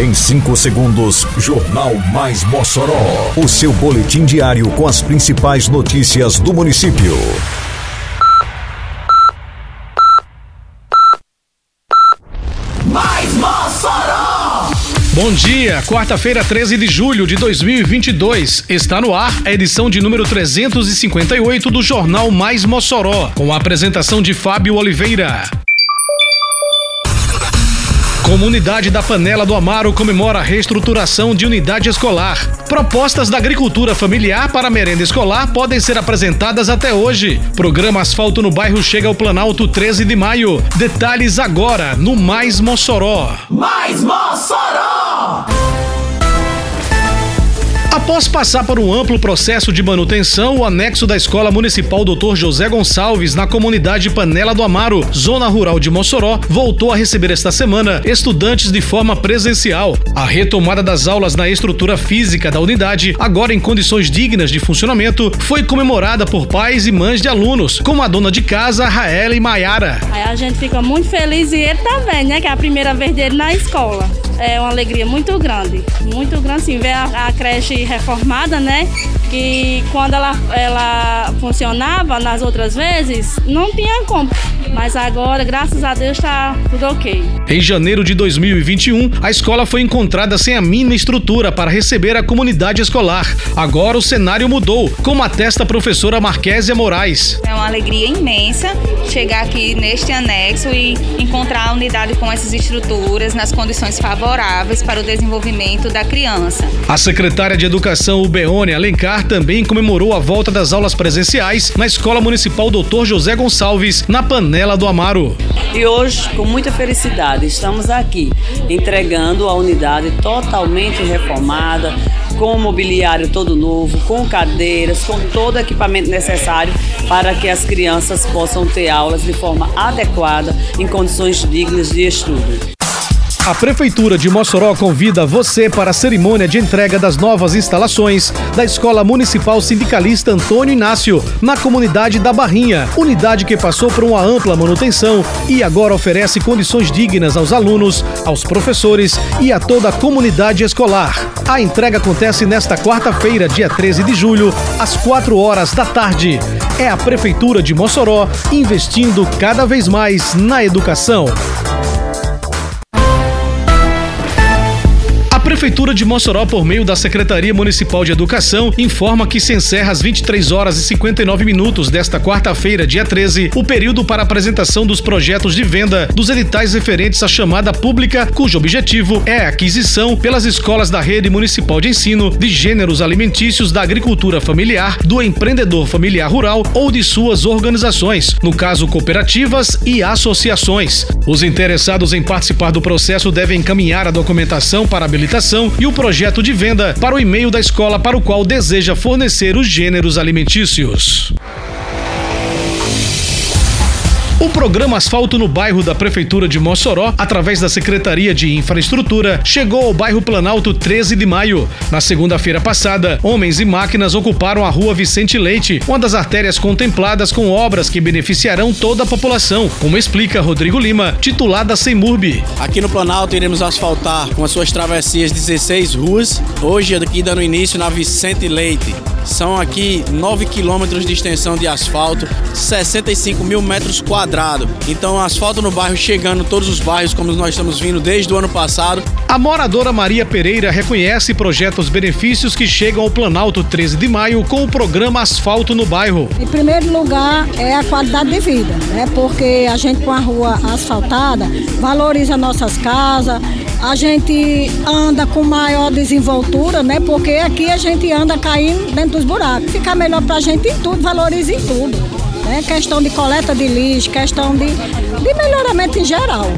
Em 5 segundos, Jornal Mais Mossoró. O seu boletim diário com as principais notícias do município. Mais Mossoró! Bom dia, quarta-feira, 13 de julho de 2022. Está no ar a edição de número 358 do Jornal Mais Mossoró, com a apresentação de Fábio Oliveira. Comunidade da Panela do Amaro comemora a reestruturação de unidade escolar. Propostas da agricultura familiar para merenda escolar podem ser apresentadas até hoje. Programa Asfalto no Bairro chega ao Planalto 13 de maio. Detalhes agora no Mais Mossoró. Mais Mossoró! Após passar por um amplo processo de manutenção, o anexo da Escola Municipal Dr. José Gonçalves, na comunidade Panela do Amaro, zona rural de Mossoró, voltou a receber esta semana estudantes de forma presencial. A retomada das aulas na estrutura física da unidade, agora em condições dignas de funcionamento, foi comemorada por pais e mães de alunos, como a dona de casa, Raela e Maiara. A gente fica muito feliz e ele tá vendo, né? Que é a primeira vez dele na escola. É uma alegria muito grande, muito grande sim, ver a, a creche reformada, né? Que quando ela, ela funcionava nas outras vezes, não tinha como. Mas agora, graças a Deus, está tudo ok. Em janeiro de 2021, a escola foi encontrada sem a mínima estrutura para receber a comunidade escolar. Agora o cenário mudou, como atesta a professora Marquésia Moraes. É uma alegria imensa chegar aqui neste anexo e encontrar a unidade com essas estruturas nas condições favoráveis para o desenvolvimento da criança. A secretária de Educação, Ubeone Alencar, também comemorou a volta das aulas presenciais na Escola Municipal Dr. José Gonçalves, na Panela do Amaro. E hoje, com muita felicidade, estamos aqui entregando a unidade totalmente reformada, com mobiliário todo novo, com cadeiras, com todo o equipamento necessário para que as crianças possam ter aulas de forma adequada, em condições dignas de estudo. A Prefeitura de Mossoró convida você para a cerimônia de entrega das novas instalações da Escola Municipal Sindicalista Antônio Inácio, na comunidade da Barrinha, unidade que passou por uma ampla manutenção e agora oferece condições dignas aos alunos, aos professores e a toda a comunidade escolar. A entrega acontece nesta quarta-feira, dia 13 de julho, às 4 horas da tarde. É a Prefeitura de Mossoró investindo cada vez mais na educação. Prefeitura de Mossoró, por meio da Secretaria Municipal de Educação, informa que se encerra às 23 horas e 59 minutos desta quarta-feira, dia 13, o período para apresentação dos projetos de venda dos editais referentes à chamada pública, cujo objetivo é a aquisição pelas escolas da rede municipal de ensino de gêneros alimentícios da agricultura familiar, do empreendedor familiar rural ou de suas organizações, no caso cooperativas e associações. Os interessados em participar do processo devem encaminhar a documentação para habilitação e o projeto de venda para o e-mail da escola para o qual deseja fornecer os gêneros alimentícios. O programa Asfalto no Bairro da Prefeitura de Mossoró, através da Secretaria de Infraestrutura, chegou ao bairro Planalto 13 de maio. Na segunda-feira passada, homens e máquinas ocuparam a rua Vicente Leite, uma das artérias contempladas com obras que beneficiarão toda a população, como explica Rodrigo Lima, titular da Semurb. Aqui no Planalto iremos asfaltar com as suas travessias 16 ruas, hoje aqui dando início na Vicente Leite. São aqui 9 quilômetros de extensão de asfalto, 65 mil metros quadrados. Então, asfalto no bairro chegando todos os bairros, como nós estamos vindo desde o ano passado. A moradora Maria Pereira reconhece e projeta os benefícios que chegam ao Planalto 13 de maio com o programa Asfalto no Bairro. Em primeiro lugar, é a qualidade de vida, né? Porque a gente com a rua asfaltada valoriza nossas casas, a gente anda com maior desenvoltura, né? Porque aqui a gente anda caindo dentro dos buracos. Fica melhor pra gente em tudo, valoriza em tudo. Né? Questão de coleta de lixo, questão de, de melhoramento em geral.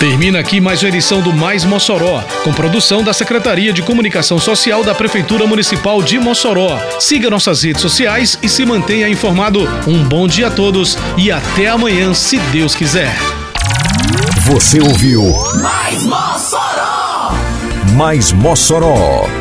Termina aqui mais uma edição do Mais Mossoró, com produção da Secretaria de Comunicação Social da Prefeitura Municipal de Mossoró. Siga nossas redes sociais e se mantenha informado. Um bom dia a todos e até amanhã, se Deus quiser. Você ouviu Mais Mossoró! Mais Mossoró,